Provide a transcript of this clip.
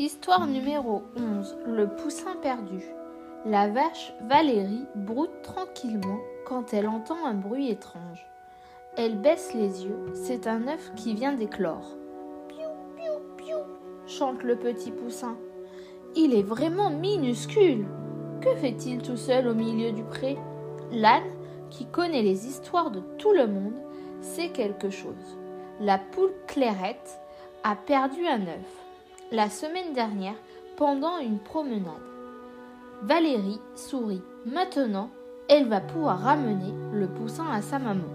Histoire numéro 11. Le poussin perdu. La vache Valérie broute tranquillement quand elle entend un bruit étrange. Elle baisse les yeux, c'est un œuf qui vient d'éclore. Piou, piou, piou, chante le petit poussin. Il est vraiment minuscule. Que fait-il tout seul au milieu du pré? L'âne, qui connaît les histoires de tout le monde, sait quelque chose. La poule clairette a perdu un œuf la semaine dernière pendant une promenade. Valérie sourit. Maintenant, elle va pouvoir ramener le poussin à sa maman.